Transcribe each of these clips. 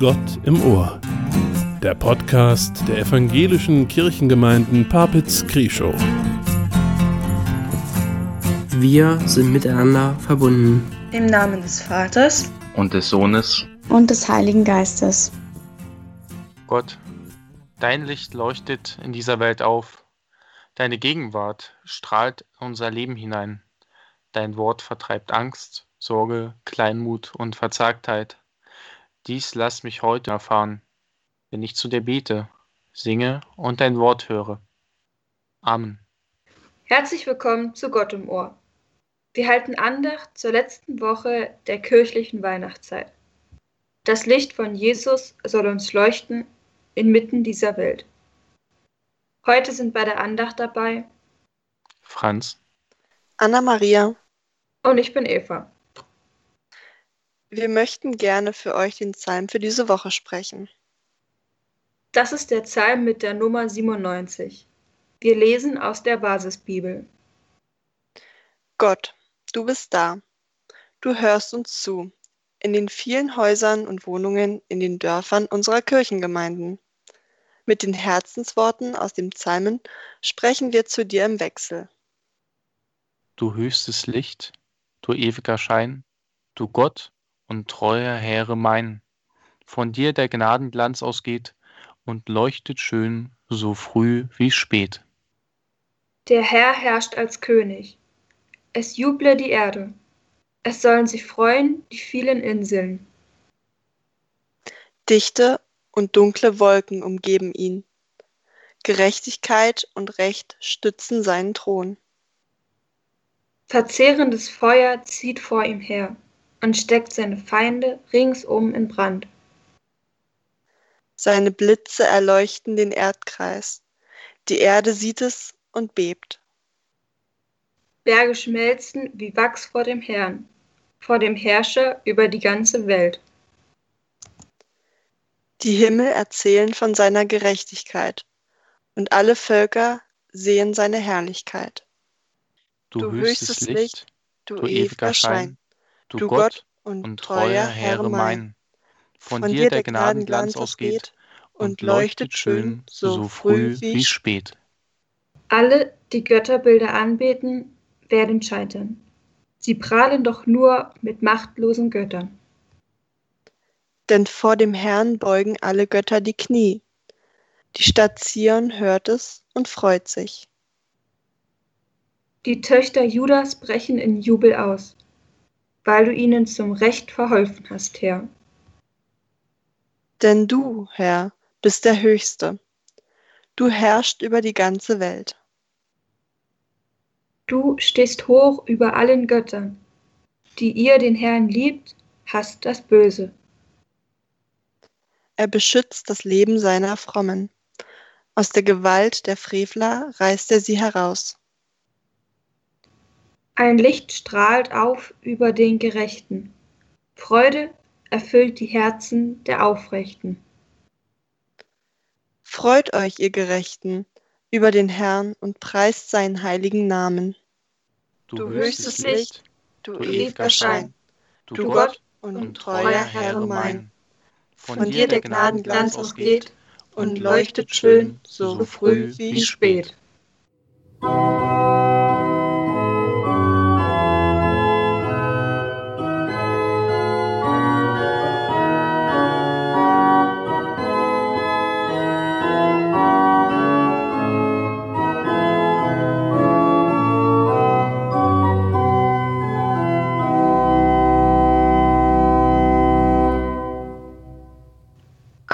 Gott im Ohr. Der Podcast der evangelischen Kirchengemeinden Papitz-Krieschow. Wir sind miteinander verbunden. Im Namen des Vaters und des Sohnes und des Heiligen Geistes. Gott, dein Licht leuchtet in dieser Welt auf. Deine Gegenwart strahlt in unser Leben hinein. Dein Wort vertreibt Angst, Sorge, Kleinmut und Verzagtheit. Dies lass mich heute erfahren, wenn ich zu dir bete, singe und dein Wort höre. Amen. Herzlich willkommen zu Gott im Ohr. Wir halten Andacht zur letzten Woche der kirchlichen Weihnachtszeit. Das Licht von Jesus soll uns leuchten inmitten dieser Welt. Heute sind bei der Andacht dabei Franz, Anna-Maria und ich bin Eva. Wir möchten gerne für euch den Psalm für diese Woche sprechen. Das ist der Psalm mit der Nummer 97. Wir lesen aus der Basisbibel. Gott, du bist da. Du hörst uns zu in den vielen Häusern und Wohnungen in den Dörfern unserer Kirchengemeinden. Mit den Herzensworten aus dem Psalmen sprechen wir zu dir im Wechsel. Du höchstes Licht, du ewiger Schein, du Gott und treuer Heere mein, von dir der Gnadenglanz ausgeht und leuchtet schön so früh wie spät. Der Herr herrscht als König. Es juble die Erde. Es sollen sich freuen die vielen Inseln. Dichte und dunkle Wolken umgeben ihn. Gerechtigkeit und Recht stützen seinen Thron. Verzehrendes Feuer zieht vor ihm her und steckt seine Feinde ringsum in Brand. Seine Blitze erleuchten den Erdkreis. Die Erde sieht es und bebt. Berge schmelzen wie Wachs vor dem Herrn, vor dem Herrscher über die ganze Welt. Die Himmel erzählen von seiner Gerechtigkeit, und alle Völker sehen seine Herrlichkeit. Du, du höchstes Licht, Licht, du, du ewiger Schein, du Gott und, und treuer Herr mein, von, von dir der Gnadenglanz ausgeht und leuchtet schön so früh wie spät. Alle, die Götterbilder anbeten, werden scheitern. Sie prahlen doch nur mit machtlosen Göttern. Denn vor dem Herrn beugen alle Götter die Knie. Die Stadt Zion hört es und freut sich. Die Töchter Judas brechen in Jubel aus, weil du ihnen zum Recht verholfen hast, Herr. Denn du, Herr, bist der Höchste. Du herrschst über die ganze Welt. Du stehst hoch über allen Göttern. Die ihr den Herrn liebt, hasst das Böse. Er beschützt das Leben seiner Frommen. Aus der Gewalt der Frevler reißt er sie heraus. Ein Licht strahlt auf über den Gerechten. Freude erfüllt die Herzen der Aufrechten. Freut euch, ihr Gerechten, über den Herrn und preist seinen heiligen Namen. Du höchstes Licht, du ewiger Schein, du Gott und treuer Herr mein. Von dir der Gnadenglanz ausgeht und leuchtet schön so früh wie spät.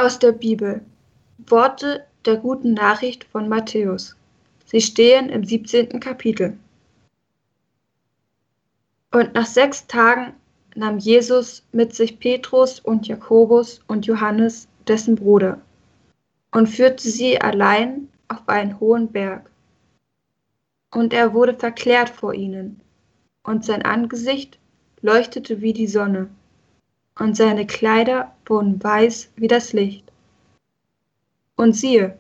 Aus der Bibel. Worte der guten Nachricht von Matthäus. Sie stehen im 17. Kapitel. Und nach sechs Tagen nahm Jesus mit sich Petrus und Jakobus und Johannes, dessen Bruder, und führte sie allein auf einen hohen Berg. Und er wurde verklärt vor ihnen, und sein Angesicht leuchtete wie die Sonne und seine Kleider wurden weiß wie das Licht. Und siehe,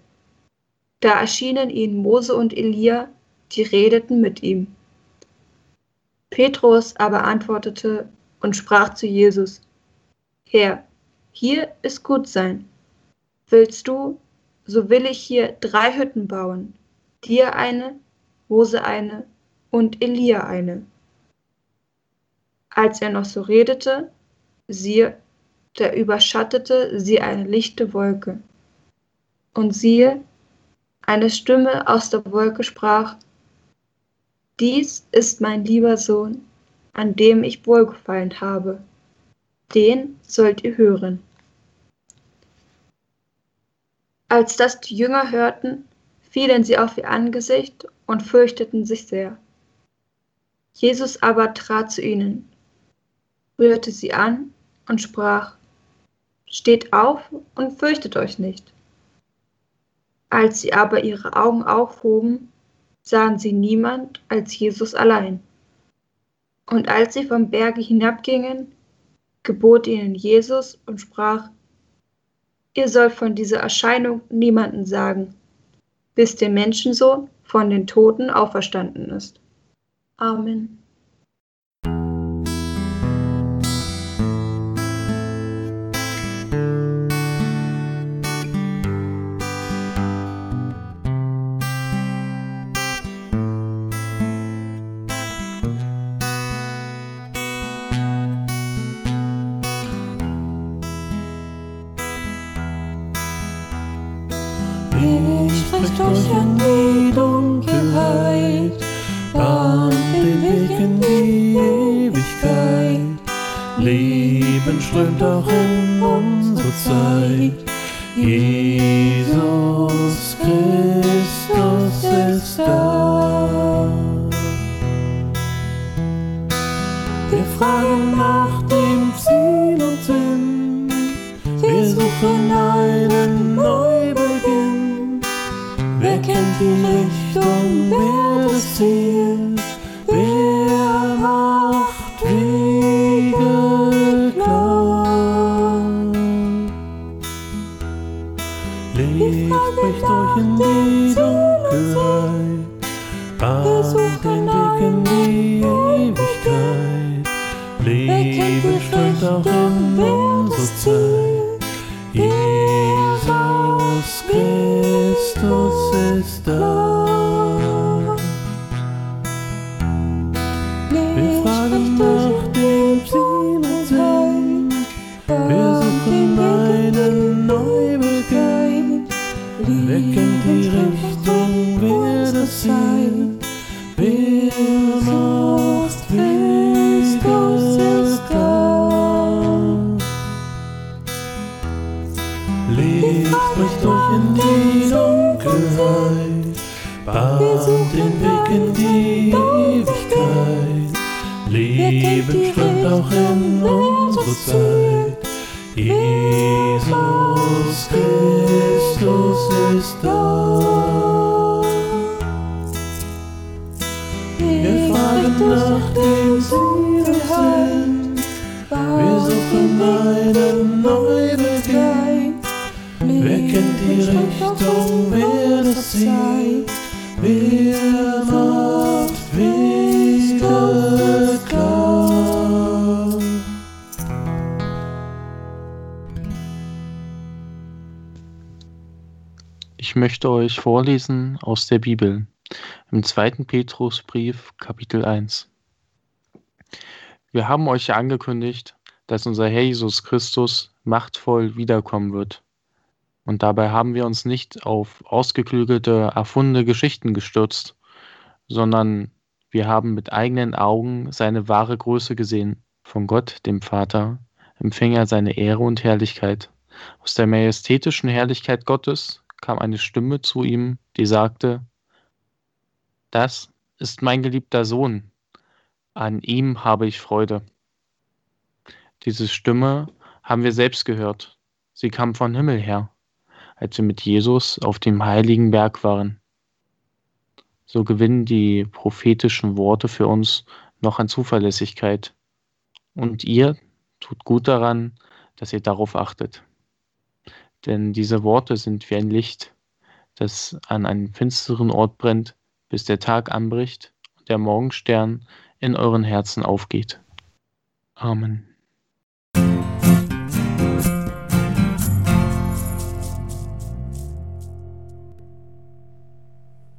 da erschienen ihnen Mose und Elia, die redeten mit ihm. Petrus aber antwortete und sprach zu Jesus, Herr, hier ist gut sein. Willst du, so will ich hier drei Hütten bauen, dir eine, Mose eine und Elia eine. Als er noch so redete, siehe, da überschattete sie eine lichte Wolke. Und siehe, eine Stimme aus der Wolke sprach, Dies ist mein lieber Sohn, an dem ich wohlgefallen habe. Den sollt ihr hören. Als das die Jünger hörten, fielen sie auf ihr Angesicht und fürchteten sich sehr. Jesus aber trat zu ihnen, rührte sie an und sprach, Steht auf und fürchtet euch nicht. Als sie aber ihre Augen aufhoben, sahen sie niemand als Jesus allein. Und als sie vom Berge hinabgingen, gebot ihnen Jesus und sprach, Ihr sollt von dieser Erscheinung niemanden sagen, bis der Menschensohn von den Toten auferstanden ist. Amen. Fragen nach dem Ziel und Sinn. Wir suchen einen Neubeginn. Wer kennt die Richtung, wer das Ziel? Suchen einen Neubeginn. Wer kennt die Richtung, wer das Ziel? Wer macht Wege klar? Ich möchte euch vorlesen aus der Bibel im 2. Petrusbrief Kapitel 1. Wir haben euch ja angekündigt, dass unser Herr Jesus Christus machtvoll wiederkommen wird. Und dabei haben wir uns nicht auf ausgeklügelte, erfundene Geschichten gestürzt, sondern wir haben mit eigenen Augen seine wahre Größe gesehen. Von Gott, dem Vater, empfing er seine Ehre und Herrlichkeit. Aus der majestätischen Herrlichkeit Gottes kam eine Stimme zu ihm, die sagte, Das ist mein geliebter Sohn, an ihm habe ich Freude. Diese Stimme haben wir selbst gehört. Sie kam von Himmel her, als wir mit Jesus auf dem heiligen Berg waren. So gewinnen die prophetischen Worte für uns noch an Zuverlässigkeit. Und ihr tut gut daran, dass ihr darauf achtet. Denn diese Worte sind wie ein Licht, das an einem finsteren Ort brennt, bis der Tag anbricht und der Morgenstern in euren Herzen aufgeht. Amen.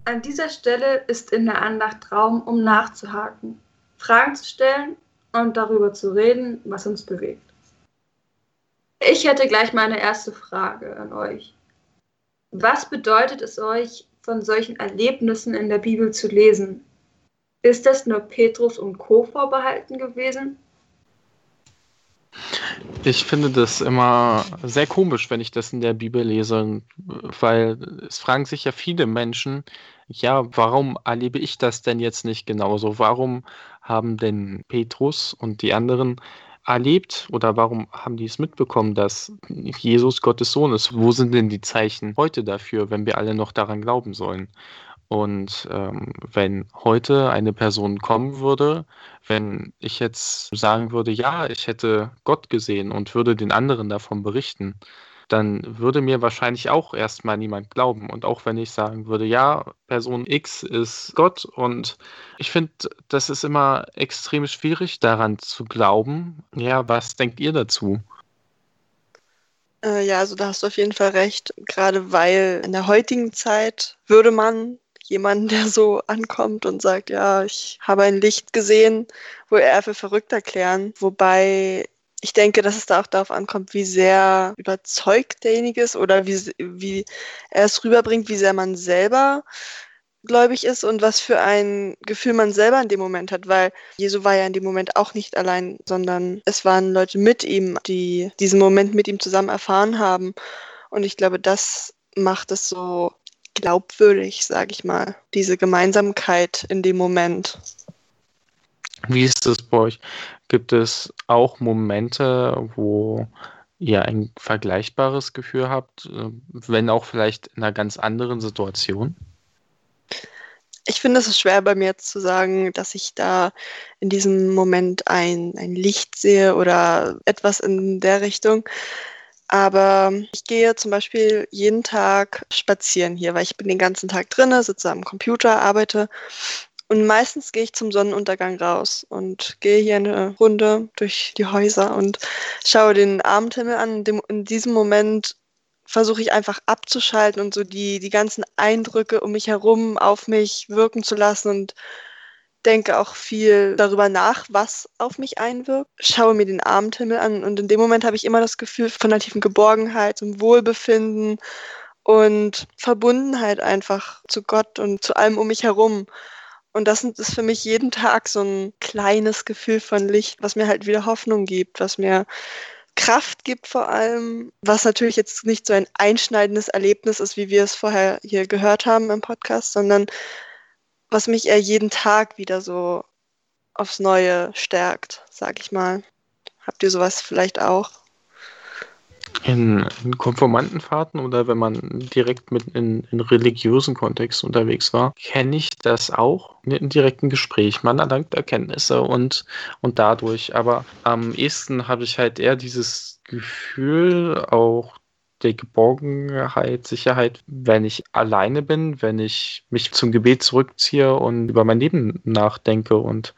An dieser Stelle ist in der Andacht Raum, um nachzuhaken, Fragen zu stellen und darüber zu reden, was uns bewegt. Ich hätte gleich meine erste Frage an euch. Was bedeutet es euch, von solchen Erlebnissen in der Bibel zu lesen? Ist das nur Petrus und Co. vorbehalten gewesen? Ich finde das immer sehr komisch, wenn ich das in der Bibel lese, weil es fragen sich ja viele Menschen, ja, warum erlebe ich das denn jetzt nicht genauso? Warum haben denn Petrus und die anderen erlebt oder warum haben die es mitbekommen, dass Jesus Gottes Sohn ist? Wo sind denn die Zeichen heute dafür, wenn wir alle noch daran glauben sollen? Und ähm, wenn heute eine Person kommen würde, wenn ich jetzt sagen würde, ja, ich hätte Gott gesehen und würde den anderen davon berichten, dann würde mir wahrscheinlich auch erstmal niemand glauben. Und auch wenn ich sagen würde, ja, Person X ist Gott. Und ich finde, das ist immer extrem schwierig daran zu glauben. Ja, was denkt ihr dazu? Äh, ja, also da hast du auf jeden Fall recht. Gerade weil in der heutigen Zeit würde man jemanden, der so ankommt und sagt, ja, ich habe ein Licht gesehen, wo er für verrückt erklären. Wobei ich denke, dass es da auch darauf ankommt, wie sehr überzeugt derjenige ist oder wie, wie er es rüberbringt, wie sehr man selber gläubig ist und was für ein Gefühl man selber in dem Moment hat, weil Jesu war ja in dem Moment auch nicht allein, sondern es waren Leute mit ihm, die diesen Moment mit ihm zusammen erfahren haben. Und ich glaube, das macht es so glaubwürdig, sage ich mal, diese Gemeinsamkeit in dem Moment. Wie ist das bei euch? Gibt es auch Momente, wo ihr ein vergleichbares Gefühl habt, äh, wenn auch vielleicht in einer ganz anderen Situation? Ich finde es ist schwer bei mir jetzt zu sagen, dass ich da in diesem Moment ein, ein Licht sehe oder etwas in der Richtung. Aber ich gehe zum Beispiel jeden Tag spazieren hier, weil ich bin den ganzen Tag drinne, sitze am Computer, arbeite und meistens gehe ich zum Sonnenuntergang raus und gehe hier eine Runde durch die Häuser und schaue den Abendhimmel an. In diesem Moment versuche ich einfach abzuschalten und so die, die ganzen Eindrücke um mich herum auf mich wirken zu lassen und denke auch viel darüber nach, was auf mich einwirkt. Schaue mir den Abendhimmel an und in dem Moment habe ich immer das Gefühl von einer tiefen Geborgenheit und Wohlbefinden und Verbundenheit einfach zu Gott und zu allem um mich herum. Und das ist für mich jeden Tag so ein kleines Gefühl von Licht, was mir halt wieder Hoffnung gibt, was mir Kraft gibt vor allem, was natürlich jetzt nicht so ein einschneidendes Erlebnis ist, wie wir es vorher hier gehört haben im Podcast, sondern was mich eher jeden Tag wieder so aufs Neue stärkt, sag ich mal. Habt ihr sowas vielleicht auch? In, in Konformantenfahrten oder wenn man direkt mit in, in religiösen Kontext unterwegs war, kenne ich das auch in, direkten Gespräch. Man erlangt Erkenntnisse und, und dadurch. Aber am ehesten habe ich halt eher dieses Gefühl auch der Geborgenheit, Sicherheit, wenn ich alleine bin, wenn ich mich zum Gebet zurückziehe und über mein Leben nachdenke und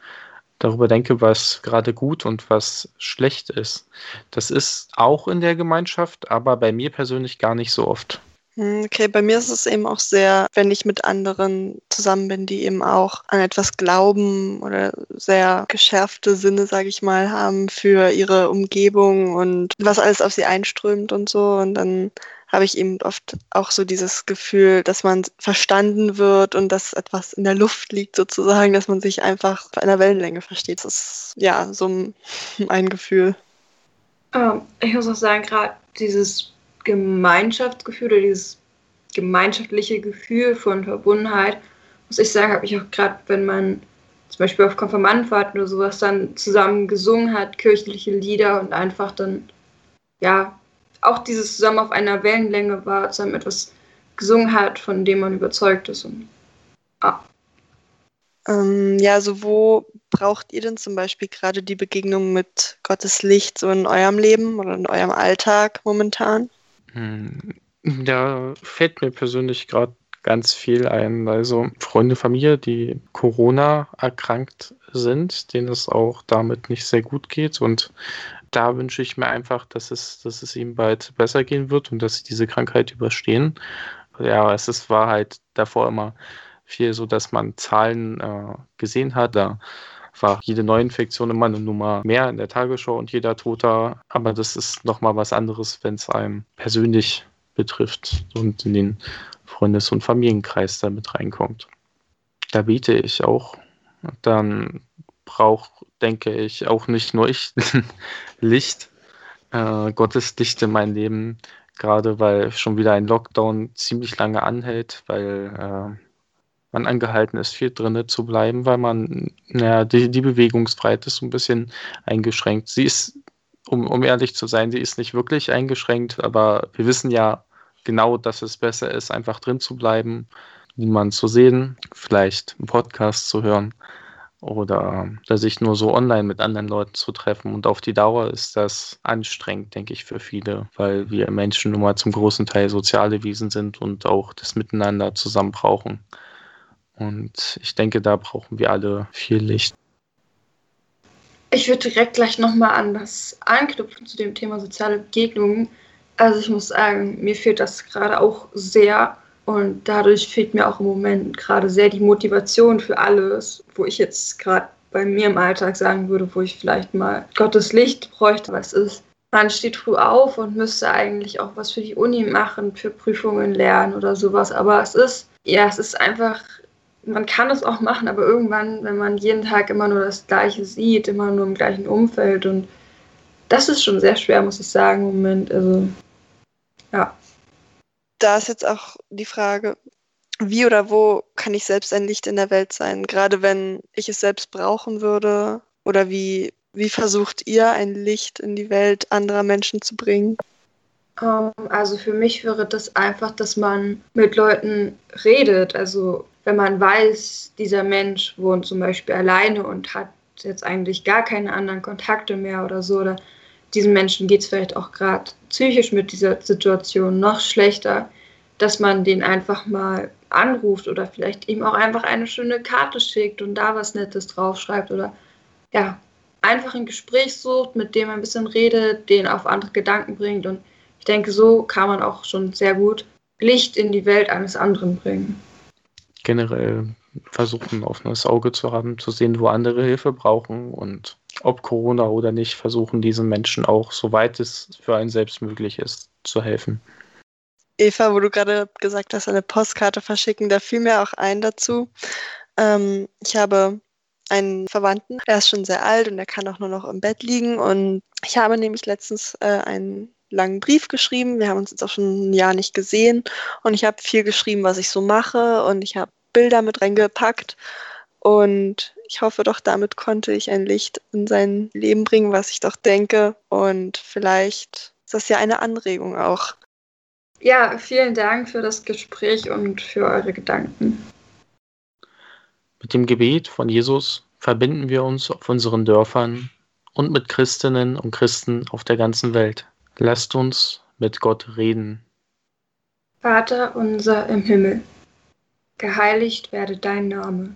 darüber denke, was gerade gut und was schlecht ist. Das ist auch in der Gemeinschaft, aber bei mir persönlich gar nicht so oft. Hm, okay, bei mir ist es eben auch sehr, wenn ich mit anderen zusammen bin, die eben auch an etwas glauben oder sehr geschärfte Sinne, sage ich mal, haben für ihre Umgebung und was alles auf sie einströmt und so. Und dann habe ich eben oft auch so dieses Gefühl, dass man verstanden wird und dass etwas in der Luft liegt sozusagen, dass man sich einfach auf einer Wellenlänge versteht. Das ist ja so ein Gefühl. Ähm, ich muss auch sagen, gerade dieses Gemeinschaftsgefühl oder dieses gemeinschaftliche Gefühl von Verbundenheit, muss ich sagen, habe ich auch gerade, wenn man zum Beispiel auf Konfirmandenfahrten oder sowas dann zusammen gesungen hat, kirchliche Lieder und einfach dann, ja, auch dieses zusammen auf einer Wellenlänge war, zusammen etwas gesungen hat, von dem man überzeugt ist. Und, ah. ähm, ja, also wo braucht ihr denn zum Beispiel gerade die Begegnung mit Gottes Licht so in eurem Leben oder in eurem Alltag momentan? Hm, da fällt mir persönlich gerade ganz viel ein. Also Freunde, Familie, die Corona erkrankt sind, denen es auch damit nicht sehr gut geht. Und da wünsche ich mir einfach, dass es, dass es ihm bald besser gehen wird und dass sie diese Krankheit überstehen. Ja, es ist, war halt davor immer viel so, dass man Zahlen äh, gesehen hat. Da war jede Neuinfektion immer eine Nummer mehr in der Tagesschau und jeder Toter. Aber das ist nochmal was anderes, wenn es einem persönlich betrifft und in den Freundes- und Familienkreis damit reinkommt. Da bete ich auch. Dann braucht, denke ich, auch nicht nur ich Licht, äh, Gottes Licht in mein Leben, gerade weil schon wieder ein Lockdown ziemlich lange anhält, weil äh, man angehalten ist, viel drinnen zu bleiben, weil man, naja, die, die Bewegungsfreiheit ist so ein bisschen eingeschränkt. Sie ist, um, um ehrlich zu sein, sie ist nicht wirklich eingeschränkt, aber wir wissen ja genau, dass es besser ist, einfach drin zu bleiben, niemanden zu sehen, vielleicht einen Podcast zu hören oder sich nur so online mit anderen Leuten zu treffen. Und auf die Dauer ist das anstrengend, denke ich, für viele, weil wir Menschen nun mal zum großen Teil soziale Wesen sind und auch das Miteinander zusammen brauchen. Und ich denke, da brauchen wir alle viel Licht. Ich würde direkt gleich nochmal an das anknüpfen zu dem Thema soziale Begegnungen. Also ich muss sagen, mir fehlt das gerade auch sehr und dadurch fehlt mir auch im Moment gerade sehr die Motivation für alles, wo ich jetzt gerade bei mir im Alltag sagen würde, wo ich vielleicht mal Gottes Licht bräuchte, was ist. Man steht früh auf und müsste eigentlich auch was für die Uni machen, für Prüfungen lernen oder sowas. Aber es ist, ja, es ist einfach man kann es auch machen, aber irgendwann, wenn man jeden Tag immer nur das Gleiche sieht, immer nur im gleichen Umfeld und das ist schon sehr schwer, muss ich sagen, im Moment. Also. Da ist jetzt auch die Frage, wie oder wo kann ich selbst ein Licht in der Welt sein? Gerade wenn ich es selbst brauchen würde. Oder wie, wie versucht ihr ein Licht in die Welt anderer Menschen zu bringen? Ähm, also für mich wäre das einfach, dass man mit Leuten redet. Also wenn man weiß, dieser Mensch wohnt zum Beispiel alleine und hat jetzt eigentlich gar keine anderen Kontakte mehr oder so, oder diesem Menschen geht es vielleicht auch gerade psychisch mit dieser Situation noch schlechter, dass man den einfach mal anruft oder vielleicht ihm auch einfach eine schöne Karte schickt und da was Nettes draufschreibt oder ja, einfach ein Gespräch sucht, mit dem ein bisschen redet, den auf andere Gedanken bringt und ich denke, so kann man auch schon sehr gut Licht in die Welt eines anderen bringen. Generell versuchen, ein offenes Auge zu haben, zu sehen, wo andere Hilfe brauchen und ob Corona oder nicht, versuchen diesen Menschen auch, soweit es für einen selbst möglich ist, zu helfen. Eva, wo du gerade gesagt hast, eine Postkarte verschicken, da fiel mir auch ein dazu. Ähm, ich habe einen Verwandten, er ist schon sehr alt und er kann auch nur noch im Bett liegen. Und ich habe nämlich letztens äh, einen langen Brief geschrieben. Wir haben uns jetzt auch schon ein Jahr nicht gesehen und ich habe viel geschrieben, was ich so mache und ich habe Bilder mit reingepackt. Und ich hoffe doch, damit konnte ich ein Licht in sein Leben bringen, was ich doch denke. Und vielleicht ist das ja eine Anregung auch. Ja, vielen Dank für das Gespräch und für eure Gedanken. Mit dem Gebet von Jesus verbinden wir uns auf unseren Dörfern und mit Christinnen und Christen auf der ganzen Welt. Lasst uns mit Gott reden. Vater unser im Himmel geheiligt werde dein Name,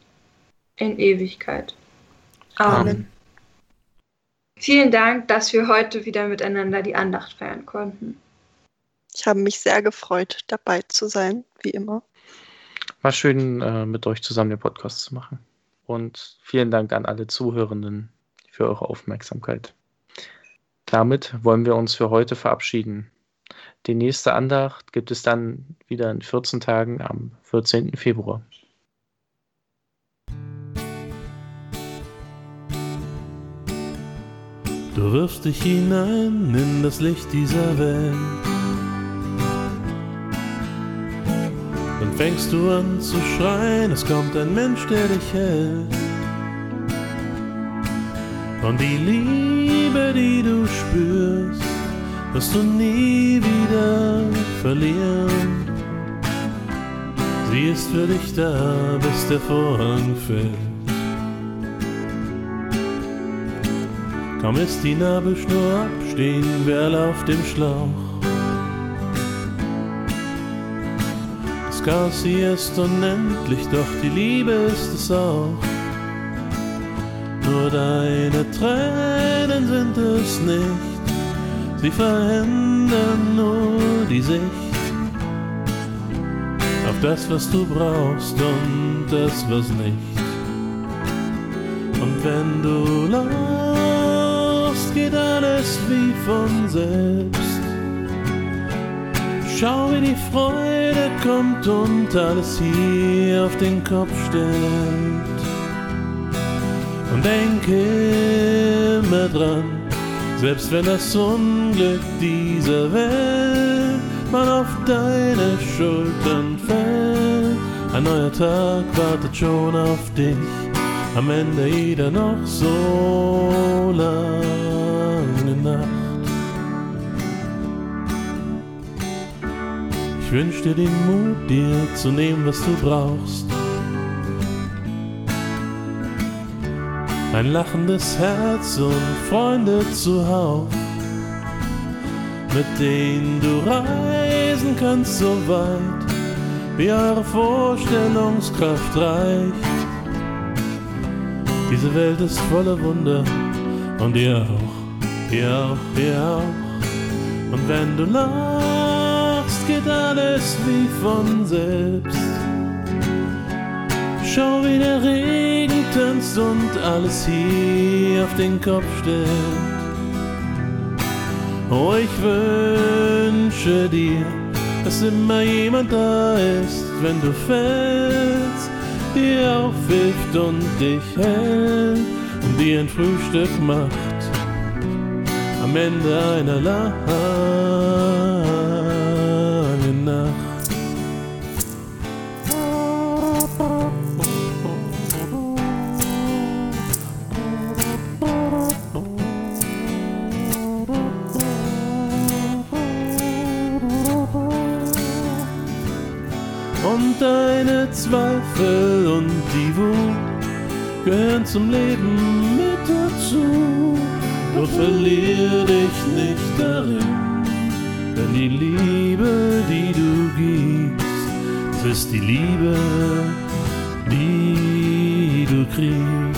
in Ewigkeit. Amen. Amen. Vielen Dank, dass wir heute wieder miteinander die Andacht feiern konnten. Ich habe mich sehr gefreut, dabei zu sein, wie immer. War schön, äh, mit euch zusammen den Podcast zu machen. Und vielen Dank an alle Zuhörenden für eure Aufmerksamkeit. Damit wollen wir uns für heute verabschieden. Die nächste Andacht gibt es dann wieder in 14 Tagen am 14. Februar. Du wirfst dich hinein in das Licht dieser Welt. Dann fängst du an zu schreien, es kommt ein Mensch, der dich hält. Und die Liebe, die du spürst, wirst du nie wieder verlieren. Sie ist für dich da, bis der Vorhang fällt. Kaum ist die Nabelschnur ab, stehen wir alle auf dem Schlauch. Das Chaos hier ist unendlich, doch die Liebe ist es auch. Nur deine Tränen sind es nicht, sie verändern nur die Sicht auf das, was du brauchst und das, was nicht. Und wenn du geht alles wie von selbst. Schau, wie die Freude kommt und alles hier auf den Kopf stellt. Und denke immer dran, selbst wenn das Unglück dieser Welt mal auf deine Schultern fällt, ein neuer Tag wartet schon auf dich, am Ende jeder noch so lange Nacht. Ich wünsch dir den Mut, dir zu nehmen, was du brauchst. Ein lachendes Herz und Freunde zuhauf, mit denen du reisen kannst so weit, wie eure Vorstellungskraft reicht. Diese Welt ist voller Wunder und ihr auch, ihr auch, ihr auch. Und wenn du lachst, geht alles wie von selbst. Schau, wie der Regen tanzt und alles hier auf den Kopf stellt. Oh, ich wünsche dir, dass immer jemand da ist, wenn du fällst, dir aufhilft und dich hält und dir ein Frühstück macht. Am Ende einer langen Nacht. Und deine Zweifel und die Wut gehören zum Leben mit dazu. Doch verlier dich nicht darin, denn die Liebe, die du gibst, ist die Liebe, die du kriegst.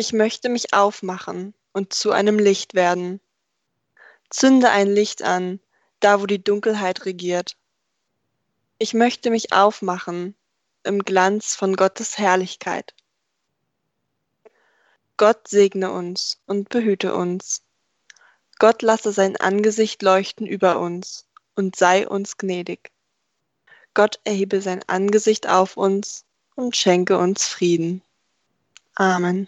Ich möchte mich aufmachen und zu einem Licht werden. Zünde ein Licht an, da wo die Dunkelheit regiert. Ich möchte mich aufmachen im Glanz von Gottes Herrlichkeit. Gott segne uns und behüte uns. Gott lasse sein Angesicht leuchten über uns und sei uns gnädig. Gott erhebe sein Angesicht auf uns und schenke uns Frieden. Amen.